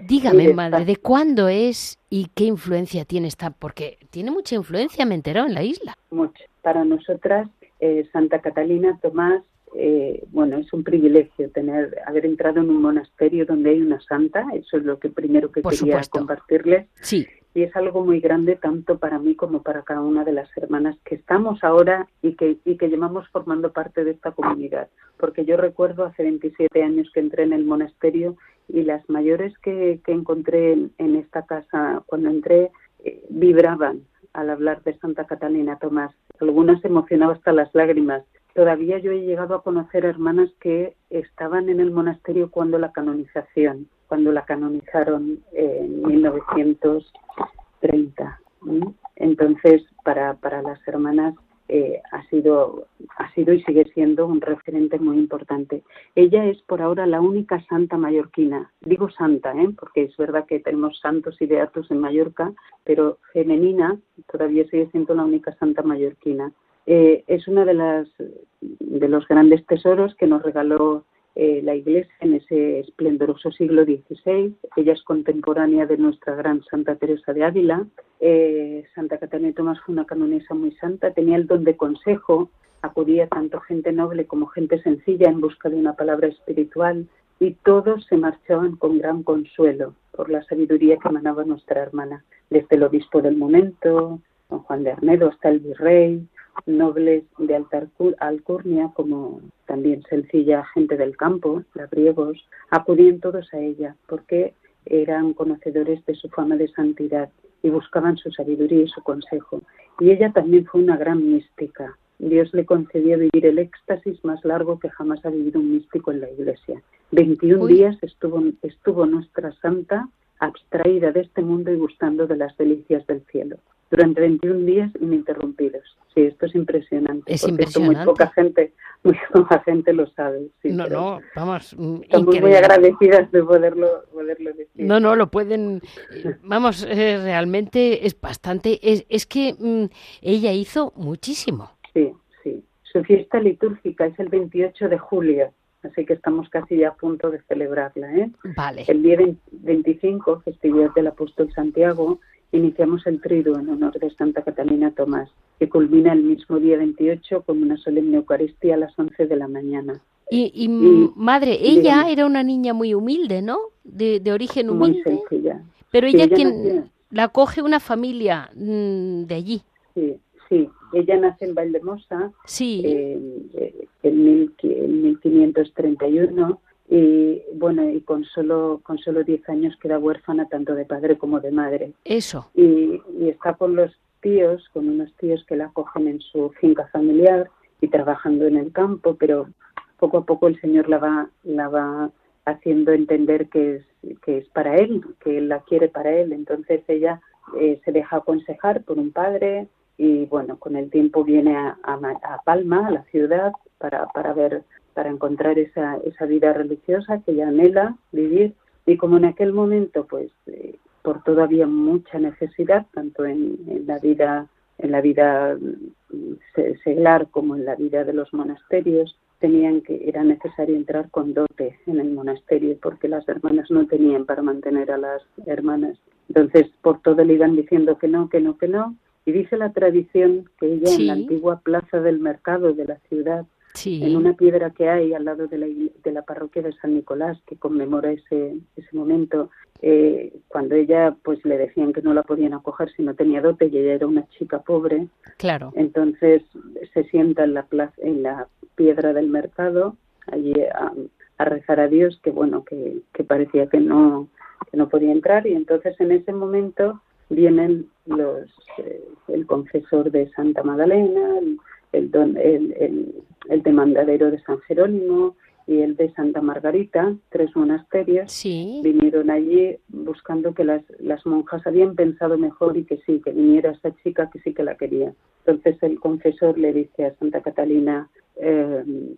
Dígame, madre, ¿de cuándo es y qué influencia tiene esta? Porque tiene mucha influencia, me enteró, en la isla. Mucho. Para nosotras, eh, Santa Catalina Tomás, eh, bueno, es un privilegio tener haber entrado en un monasterio donde hay una santa. Eso es lo que primero que quería compartirles. Sí y es algo muy grande tanto para mí como para cada una de las hermanas que estamos ahora y que, y que llevamos formando parte de esta comunidad. Porque yo recuerdo hace 27 años que entré en el monasterio y las mayores que, que encontré en, esta casa cuando entré eh, vibraban al hablar de Santa Catalina Tomás. Algunas emocionaban hasta las lágrimas. Todavía yo he llegado a conocer hermanas que estaban en el monasterio cuando la canonización cuando la canonizaron en 1930. Entonces, para, para las hermanas eh, ha sido ha sido y sigue siendo un referente muy importante. Ella es por ahora la única santa mallorquina. Digo santa, ¿eh? porque es verdad que tenemos santos y beatos en Mallorca, pero femenina todavía sigue siendo la única santa mallorquina. Eh, es una de de los grandes tesoros que nos regaló eh, la Iglesia en ese esplendoroso siglo XVI. Ella es contemporánea de nuestra gran Santa Teresa de Ávila. Eh, Santa Catalina Tomás fue una canonesa muy santa, tenía el don de consejo, acudía tanto gente noble como gente sencilla en busca de una palabra espiritual y todos se marchaban con gran consuelo por la sabiduría que emanaba nuestra hermana, desde el obispo del momento, don Juan de Arnedo, hasta el virrey, nobles de alta alcurnia, como también sencilla gente del campo, labriegos, acudían todos a ella porque eran conocedores de su fama de santidad y buscaban su sabiduría y su consejo. Y ella también fue una gran mística. Dios le concedió vivir el éxtasis más largo que jamás ha vivido un místico en la iglesia. 21 días estuvo, estuvo nuestra santa abstraída de este mundo y gustando de las delicias del cielo durante 21 días ininterrumpidos. Sí, esto es impresionante. Es impresionante. muy poca gente, muy poca gente lo sabe. no, no, vamos. Mm, estamos muy agradecidas de poderlo, poderlo decir. No, no, lo pueden. Vamos, eh, realmente es bastante. Es, es que mm, ella hizo muchísimo. Sí, sí. Su fiesta litúrgica es el 28 de julio así que estamos casi ya a punto de celebrarla. ¿eh? Vale. El día 25, festividad del apóstol Santiago, iniciamos el triduo en honor de Santa Catalina Tomás, que culmina el mismo día 28 con una solemne Eucaristía a las 11 de la mañana. Y, madre, ella era una niña muy humilde, ¿no? De, origen humilde. Muy sencilla. Pero ella, quien la coge una familia mm, de allí. Sí, sí. Ella nace en Valdemosa sí. en, en 1531 y bueno y con solo con solo 10 años queda huérfana tanto de padre como de madre. Eso. Y, está con los tíos con unos tíos que la acogen en su finca familiar y trabajando en el campo pero poco a poco el señor la va la va haciendo entender que es que es para él que él la quiere para él. Entonces ella eh, se deja aconsejar por un padre y bueno con el tiempo viene a, a Palma a la ciudad para para ver para encontrar esa, esa vida religiosa que ella anhela vivir y como en aquel momento pues eh, por todavía mucha necesidad tanto en, la vida en la vida seglar como en la vida de los monasterios, tenían que era necesario entrar con dote en el monasterio porque las hermanas no tenían para mantener a las hermanas. Entonces, por todo le iban diciendo que no, que no, que no. Y dice la tradición que ella en la antigua plaza del mercado de la ciudad en una piedra que hay al lado de la, de la parroquia de San Nicolás que conmemora ese, ese momento, eh, cuando ella pues le decían que no la podían acoger si no tenía dote y ella era una chica pobre, claro. entonces se sienta en la plaza, en la piedra del mercado allí a, rezar a Dios que bueno que, que parecía que no que no podía entrar. Y entonces en ese momento vienen los eh, el confesor de Santa Magdalena, el, el, el, demandadero de San Jerónimo y el de Santa Margarita, tres monasterios, vinieron allí buscando que las, las monjas habían pensado mejor y que sí, que viniera esa chica que sí que la quería. Entonces el confesor le dice a Santa Catalina, eh,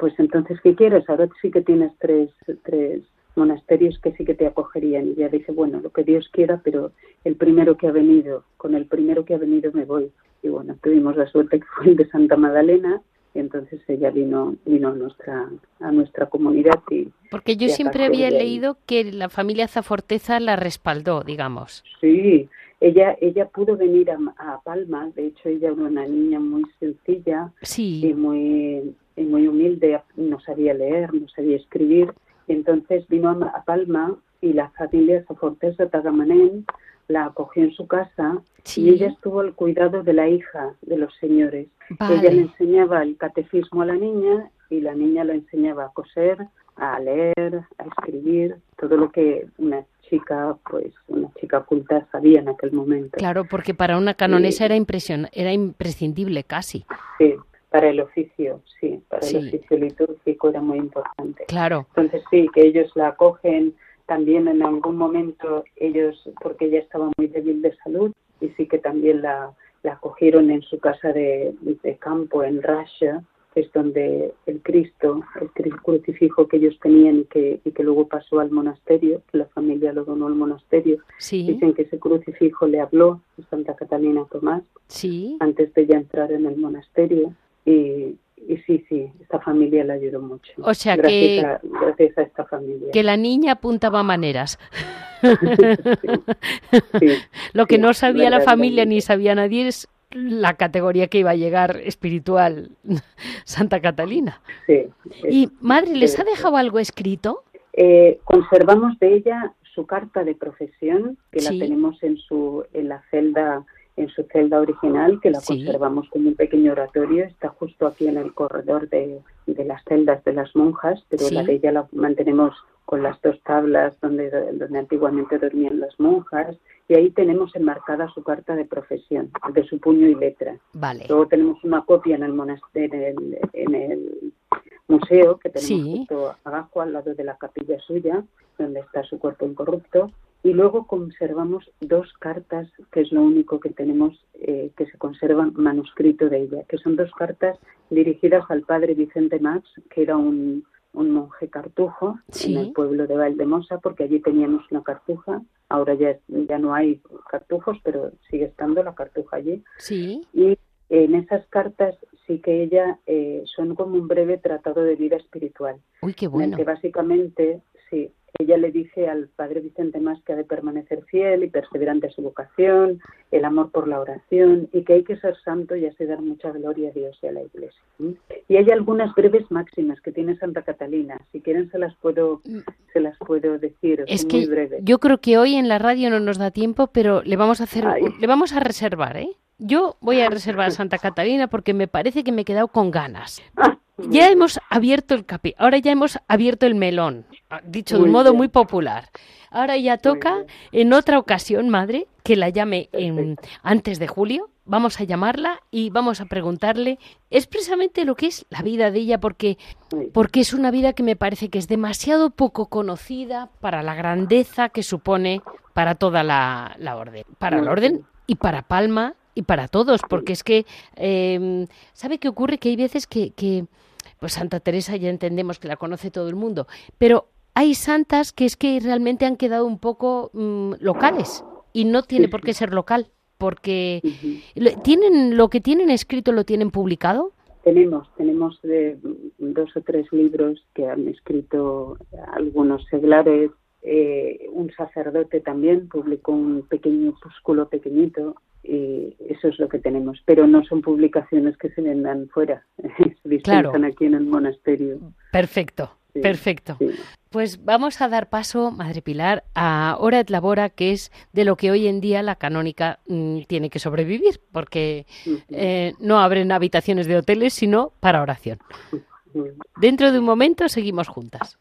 pues entonces, ¿qué quieres? Ahora sí que tienes tres, tres monasterios que sí que te acogerían. Y ella dice, bueno, lo que Dios quiera, pero el primero que ha venido, con el primero que ha venido me voy y bueno, tuvimos la suerte que fue el de Santa Magdalena y entonces ella vino vino a nuestra a nuestra comunidad y porque yo siempre había leído que la familia Zaforteza la respaldó digamos sí ella ella pudo venir a, Palma de hecho ella era una niña muy sencilla sí. y muy y muy humilde no sabía leer no sabía escribir y entonces vino a, Palma y la familia Zaforteza Tagamanén la acogió en su casa y ella estuvo al cuidado de la hija de los señores. Ella le enseñaba el catecismo a la niña y la niña le enseñaba a coser, a leer, a escribir, todo lo que una chica, pues una chica culta sabía en aquel momento. Claro, porque para una canonesa era impresión, era imprescindible casi. Sí, para el oficio, sí, para el oficio litúrgico era muy importante. Claro. Entonces sí, que ellos la acogen también en algún momento ellos, porque ella estaba muy débil de salud, y sí que también la, la acogieron en su casa de, campo en Russia, que es donde el Cristo, el crucifijo que ellos tenían y que, y que luego pasó al monasterio, que la familia lo donó al monasterio, dicen que ese crucifijo le habló a Santa Catalina Tomás sí. antes de ya entrar en el monasterio y, y sí, sí, esta familia la ayudó mucho. O sea que gracias a esta familia. Que la niña apuntaba maneras. Lo que no sabía la familia ni sabía nadie es la categoría que iba a llegar espiritual Santa Catalina. Sí. ¿Y madre, les ha dejado algo escrito? Eh, conservamos de ella su carta de profesión, que la tenemos en su en la celda en su celda original, que la conservamos como un pequeño oratorio, está justo aquí en el corredor de, las celdas de las monjas, pero la de ella la mantenemos con las dos tablas donde, donde antiguamente dormían las monjas, y ahí tenemos enmarcada su carta de profesión, de su puño y letra. Vale. Luego tenemos una copia en el monasterio, en el, museo que tenemos justo abajo al lado de la capilla suya, donde está su cuerpo incorrupto, y luego conservamos dos cartas, que es lo único que tenemos eh, que se conserva manuscrito de ella, que son dos cartas dirigidas al padre Vicente Max, que era un, monje cartujo en el pueblo de Valdemosa, porque allí teníamos una cartuja. Ahora ya, ya no hay cartujos, pero sigue estando la cartuja allí. Sí. Y en esas cartas sí que ella eh, son como un breve tratado de vida espiritual. Uy, qué bueno. En que básicamente, sí, ella le dice al padre Vicente Más que ha de permanecer fiel y perseverante a su vocación, el amor por la oración y que hay que ser santo y así dar mucha gloria a Dios y a la Iglesia. Y hay algunas breves máximas que tiene Santa Catalina. Si quieren se las puedo se las puedo decir. Es que yo creo que hoy en la radio no nos da tiempo, pero le vamos a hacer le vamos a reservar, ¿eh? Yo voy a reservar a Santa Catalina porque me parece que me he quedado con ganas. Ya hemos abierto el capi, ahora ya hemos abierto el melón, ah, dicho de un modo muy popular. Ahora ya toca, en otra ocasión, madre, que la llame en, antes de julio. Vamos a llamarla y vamos a preguntarle expresamente lo que es la vida de ella, porque, porque es una vida que me parece que es demasiado poco conocida para la grandeza que supone para toda la, orden, para la orden y para Palma y para todos, porque es que, eh, ¿sabe qué ocurre? Que hay veces que, que pues Santa Teresa ya entendemos que la conoce todo el mundo, pero hay santas que es que realmente han quedado un poco mm, locales y no tiene por qué ser local. porque tienen lo que tienen escrito lo tienen publicado. Tenemos, tenemos dos o tres libros que han escrito algunos seglares. Eh, un sacerdote también publicó un pequeño opúsculo pequeñito y eso es lo que tenemos. Pero no son publicaciones que se vendan fuera, se dispensan aquí en el monasterio. Perfecto. Perfecto. Pues vamos a dar paso, Madre Pilar, a Hora et Labora, que es de lo que hoy en día la canónica mm, tiene que sobrevivir, porque eh, no abren habitaciones de hoteles, sino para oración. Dentro de un momento seguimos juntas.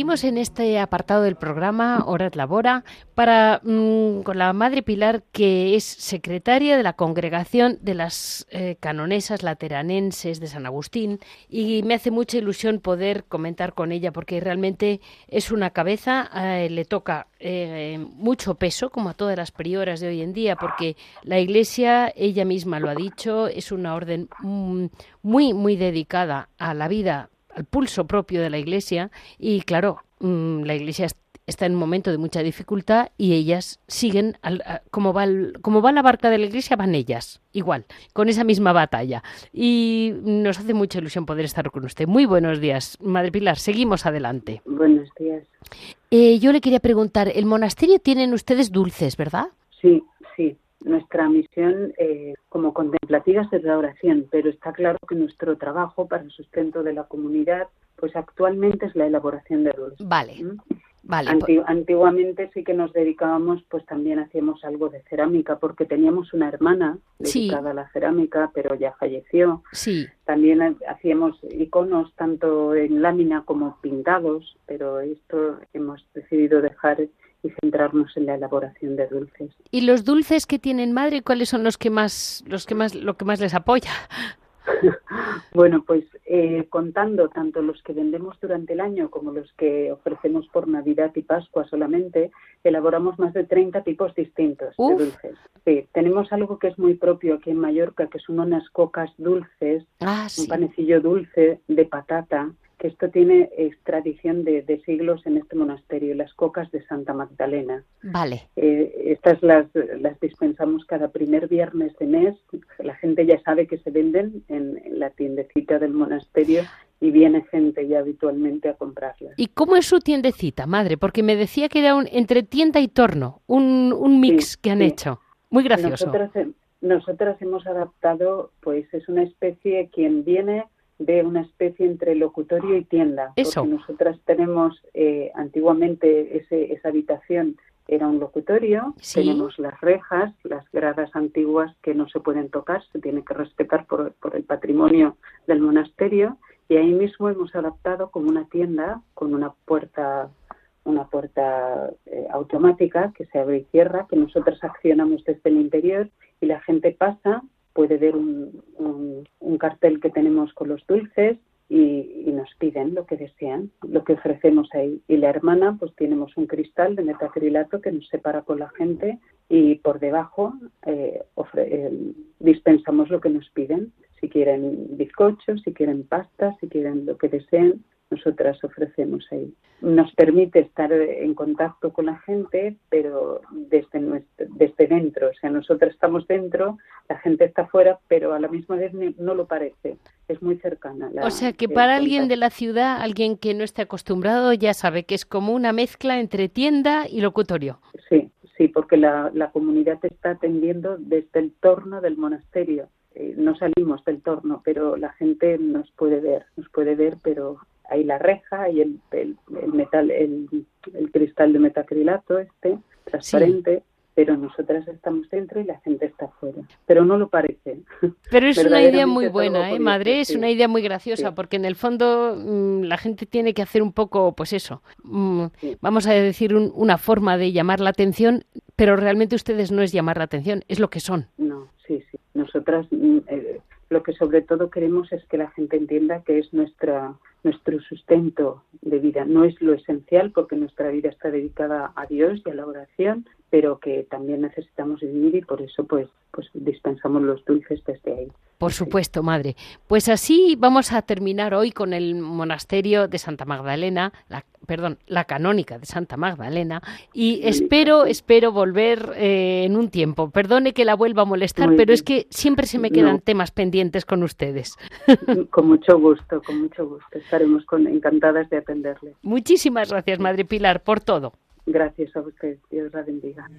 Seguimos en este apartado del programa Horas Labora para mm, con la Madre Pilar que es secretaria de la Congregación de las eh, Canonesas Lateranenses de San Agustín y me hace mucha ilusión poder comentar con ella porque realmente es una cabeza, eh, le toca eh, mucho peso como a todas las prioras de hoy en día porque la Iglesia, ella misma lo ha dicho, es una orden mm, muy muy dedicada a la vida al pulso propio de la Iglesia y claro, mm, la Iglesia está en un momento de mucha dificultad y ellas siguen, como, va como va la barca de la Iglesia, van ellas, igual, con esa misma batalla. Y nos hace mucha ilusión poder estar con usted. Muy buenos días, Madre Pilar, seguimos adelante. Buenos días. Eh, yo le quería preguntar, el monasterio tienen ustedes dulces, ¿verdad? Sí, sí. Nuestra misión eh, como contemplativas es la oración, pero está claro que nuestro trabajo para el sustento de la comunidad, pues actualmente es la elaboración de dulces. Vale. ¿Mm? Vale, pues Antiguamente sí que nos dedicábamos, pues también hacíamos algo de cerámica, porque teníamos una hermana dedicada a la cerámica, pero ya falleció. Sí. También hacíamos iconos tanto en lámina como pintados, pero esto hemos decidido dejar y centrarnos en la elaboración de dulces. ¿Y los dulces que tienen madre, cuáles son los que más, los que más, lo que más les apoya? bueno, pues eh, contando tanto los que vendemos durante el año como los que ofrecemos por Navidad y Pascua solamente, elaboramos más de 30 tipos distintos de dulces. Sí, tenemos algo que es muy propio aquí en Mallorca, que son unas cocas dulces, ah, un panecillo dulce de patata, que esto tiene tradición de, siglos en este monasterio, las cocas de Santa Magdalena. Vale. Eh, estas las, las, dispensamos cada primer viernes de mes. La gente ya sabe que se venden en, la tiendecita del monasterio y viene gente ya habitualmente a comprarlas. ¿Y cómo es su tiendecita, madre? Porque me decía que era un, entre tienda y torno, un, un mix que han hecho. Muy gracioso. Nosotras, nosotras hemos adaptado, pues es una especie, quien viene de una especie entre locutorio y tienda. Eso. Porque nosotras tenemos eh, antiguamente ese, esa habitación era un locutorio, tenemos las rejas, las gradas antiguas que no se pueden tocar, se tiene que respetar por, por el patrimonio del monasterio y ahí mismo hemos adaptado como una tienda con una puerta una puerta eh, automática que se abre y cierra, que nosotros accionamos desde el interior y la gente pasa, puede ver un, un, cartel que tenemos con los dulces y, nos piden lo que desean, lo que ofrecemos ahí. Y la hermana, pues tenemos un cristal de metacrilato que nos separa con la gente y por debajo eh, eh, dispensamos lo que nos piden. Si quieren bizcochos, si quieren pastas, si quieren lo que deseen, nosotras ofrecemos ahí. Nos permite estar en contacto con la gente, pero desde, nuestro, desde dentro. O sea, nosotros estamos dentro, la gente está fuera, pero a la misma vez no lo parece. Es muy cercana. o sea, que para alguien de la ciudad, alguien que no esté acostumbrado, ya sabe que es como una mezcla entre tienda y locutorio. Sí, sí, porque la, la comunidad está atendiendo desde el torno del monasterio. Eh, no salimos del torno, pero la gente nos puede ver, nos puede ver, pero hay la reja y el, el, metal, el, cristal de metacrilato este, transparente. Pero nosotras estamos dentro y la gente está fuera. Pero no lo parece. Pero es una idea muy buena, ¿eh, madre? Es una idea muy graciosa, porque en el fondo mm, la gente tiene que hacer un poco, pues eso, mm, vamos a decir una forma de llamar la atención, pero realmente ustedes no es llamar la atención, es lo que son. No, sí, sí. Nosotras mm, eh, lo que sobre todo queremos es que la gente entienda que es nuestra nuestro sustento de vida. No es lo esencial porque nuestra vida está dedicada a Dios y a la oración, pero que también necesitamos vivir y por eso pues pues dispensamos los dulces desde ahí. Por supuesto, madre. Pues así vamos a terminar hoy con el monasterio de Santa Magdalena, la, perdón, la canónica de Santa Magdalena, y espero, espero volver eh, en un tiempo. Perdone que la vuelva a molestar, pero es que siempre se me quedan temas pendientes con ustedes. Con mucho gusto, con mucho gusto. Estaremos con, encantadas de atenderle. Muchísimas gracias, Madre Pilar, por todo. Gracias a usted. Dios la bendiga.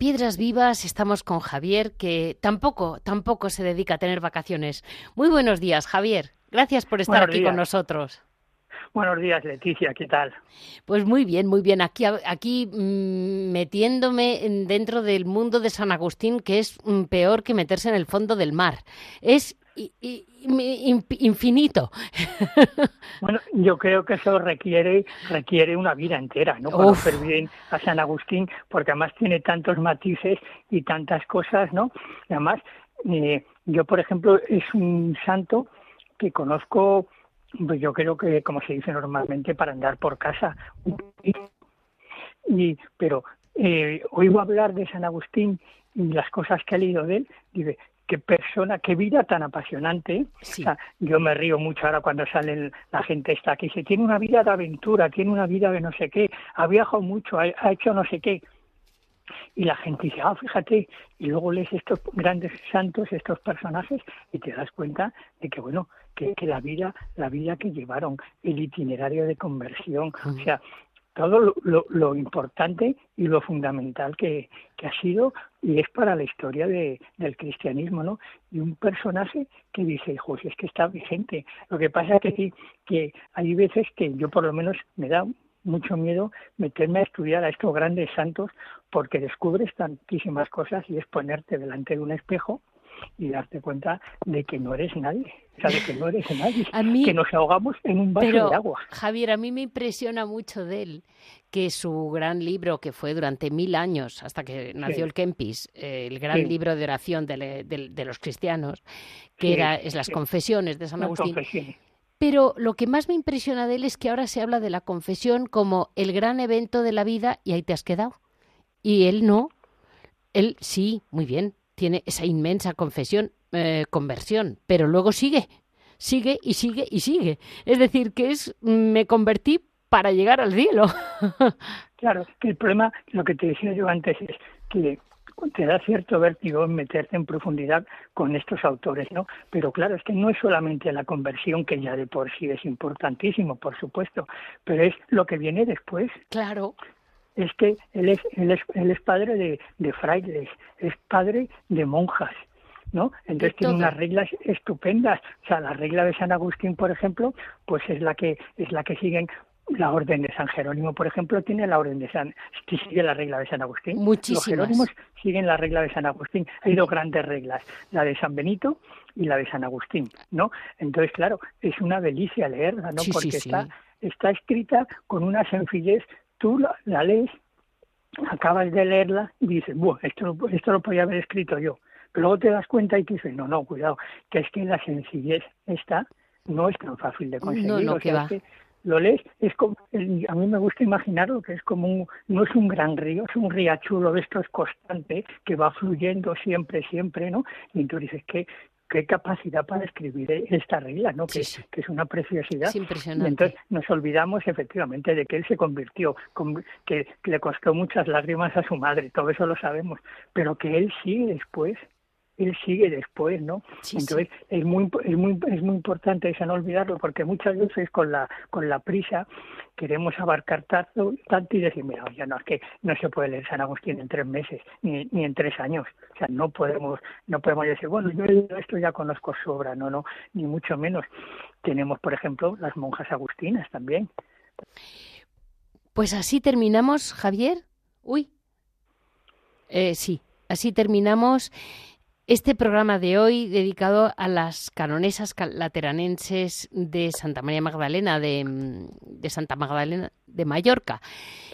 Piedras Vivas estamos con Javier, que tampoco, tampoco se dedica a tener vacaciones. Muy buenos días, Javier. Gracias por estar aquí con nosotros. Buenos días, Leticia, ¿qué tal? Pues muy bien, muy bien. Aquí, aquí mm, metiéndome dentro del mundo de San Agustín, que es mm, peor que meterse en el fondo del mar. Es infinito. Bueno, yo creo que eso requiere requiere una vida entera, ¿no? Conocer bien a San Agustín, porque además tiene tantos matices y tantas cosas, ¿no? además, eh, yo, por ejemplo, es un santo que conozco, pues yo creo que, como se dice normalmente, para andar por casa. Y, pero eh, oigo hablar de San Agustín y las cosas que he leído de él, dice, qué persona, qué vida tan apasionante. yo me río mucho ahora cuando sale la gente esta que dice, tiene una vida de aventura, tiene una vida de no sé qué, ha viajado mucho, ha, hecho no sé qué. Y la gente dice, ah, fíjate, y luego lees estos grandes santos, estos personajes, y te das cuenta de que, bueno, que, que la vida, la vida que llevaron, el itinerario de conversión, o sea, todo lo, importante y lo fundamental que, ha sido y es para la historia de, del cristianismo, ¿no? Y un personaje que dice, pues es que está vigente. Lo que pasa es que, que hay veces que yo por lo menos me da mucho miedo meterme a estudiar a estos grandes santos porque descubres tantísimas cosas y es ponerte delante de un espejo y darte cuenta de que no eres nadie, o sea, de que no eres nadie, que nos ahogamos en un vaso de agua. Javier, a mí me impresiona mucho de él que su gran libro, que fue durante mil años, hasta que nació el Kempis, eh, el gran libro de oración de, los cristianos, que era es las confesiones de San Agustín. Pero lo que más me impresiona de él es que ahora se habla de la confesión como el gran evento de la vida y ahí te has quedado. Y él no. Él sí, muy bien, tiene esa inmensa confesión, eh, conversión, pero luego sigue, sigue y sigue y sigue. Es decir, que es me convertí para llegar al cielo. claro, que el problema, lo que te decía yo antes, es que te da cierto vértigo en meterte en profundidad con estos autores, ¿no? Pero claro, es que no es solamente la conversión, que ya de por sí es importantísimo, por supuesto, pero es lo que viene después. Claro es que él es, él es, él es padre de, de frailes, es padre de monjas, ¿no? Entonces tiene unas reglas estupendas. O sea, la regla de San Agustín, por ejemplo, pues es la que es la que siguen la orden de San Jerónimo, por ejemplo, tiene la orden de San, sigue la regla de San Agustín. Muchísimas. Los Jerónimos siguen la regla de San Agustín. Hay dos grandes reglas, la de San Benito y la de San Agustín, ¿no? Entonces, claro, es una delicia leerla, ¿no? Porque está está escrita con una sencillez tú la, lees, acabas de leerla y dices, bueno, esto, esto lo podía haber escrito yo. Pero luego te das cuenta y dices, no, no, cuidado, que es que la sencillez esta no es tan fácil de conseguir. No, que lo lees, es como, a mí me gusta imaginarlo que es como un, no es un gran río, es un riachuelo de estos constante que va fluyendo siempre, siempre, ¿no? Y entonces dices, que qué capacidad para escribir esta regla, ¿no? Que, que es una preciosidad. impresionante. Y entonces nos olvidamos efectivamente de que él se convirtió, que, le costó muchas lágrimas a su madre, todo eso lo sabemos, pero que él sí después él sigue después, ¿no? Entonces es muy es muy es muy importante eso no olvidarlo porque muchas veces con la con la prisa queremos abarcar tanto, tanto y decir, mira, ya no es que no se puede leer San Agustín en tres meses ni, ni en tres años, o sea, no podemos no podemos decir, bueno, yo esto ya conozco sobra, no, no, ni mucho menos. Tenemos, por ejemplo, las monjas agustinas también. Pues así terminamos, Javier. Uy. Eh, sí, así terminamos este programa de hoy dedicado a las canonesas lateranenses de Santa María Magdalena, de, Santa Magdalena de Mallorca.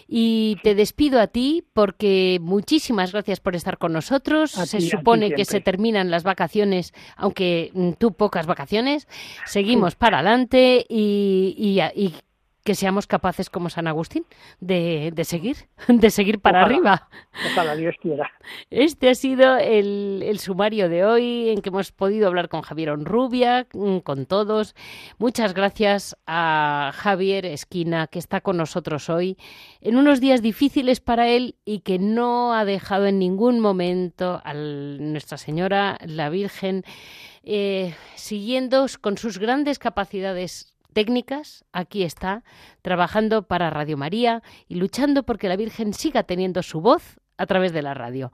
Y te despido a ti porque muchísimas gracias por estar con nosotros. se supone que se terminan las vacaciones, aunque tú pocas vacaciones. Seguimos para adelante y, y, y que seamos capaces como San Agustín de, seguir, de seguir para arriba. Ojalá Dios quiera. Este ha sido el, sumario de hoy en que hemos podido hablar con Javier Onrubia, mm, con todos. Muchas gracias a Javier Esquina que está con nosotros hoy en unos días difíciles para él y que no ha dejado en ningún momento a Nuestra Señora, la Virgen, eh, siguiendo con sus grandes capacidades técnicas, aquí está, trabajando para Radio María y luchando porque la Virgen siga teniendo su voz a través de la radio.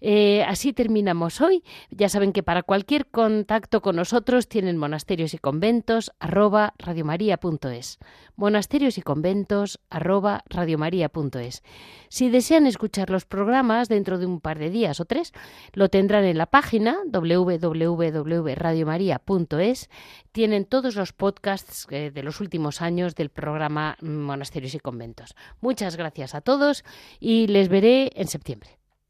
Eh, así terminamos hoy. Ya saben que para cualquier contacto con nosotros tienen monasterios y conventos arroba radiomaria.es. Monasterios y conventos arroba radiomaria.es. Si desean escuchar los programas dentro de un par de días o tres, lo tendrán en la página www.radiomaria.es. Tienen todos los podcasts eh, de los últimos años del programa Monasterios y Conventos. Muchas gracias a todos y les veré en septiembre.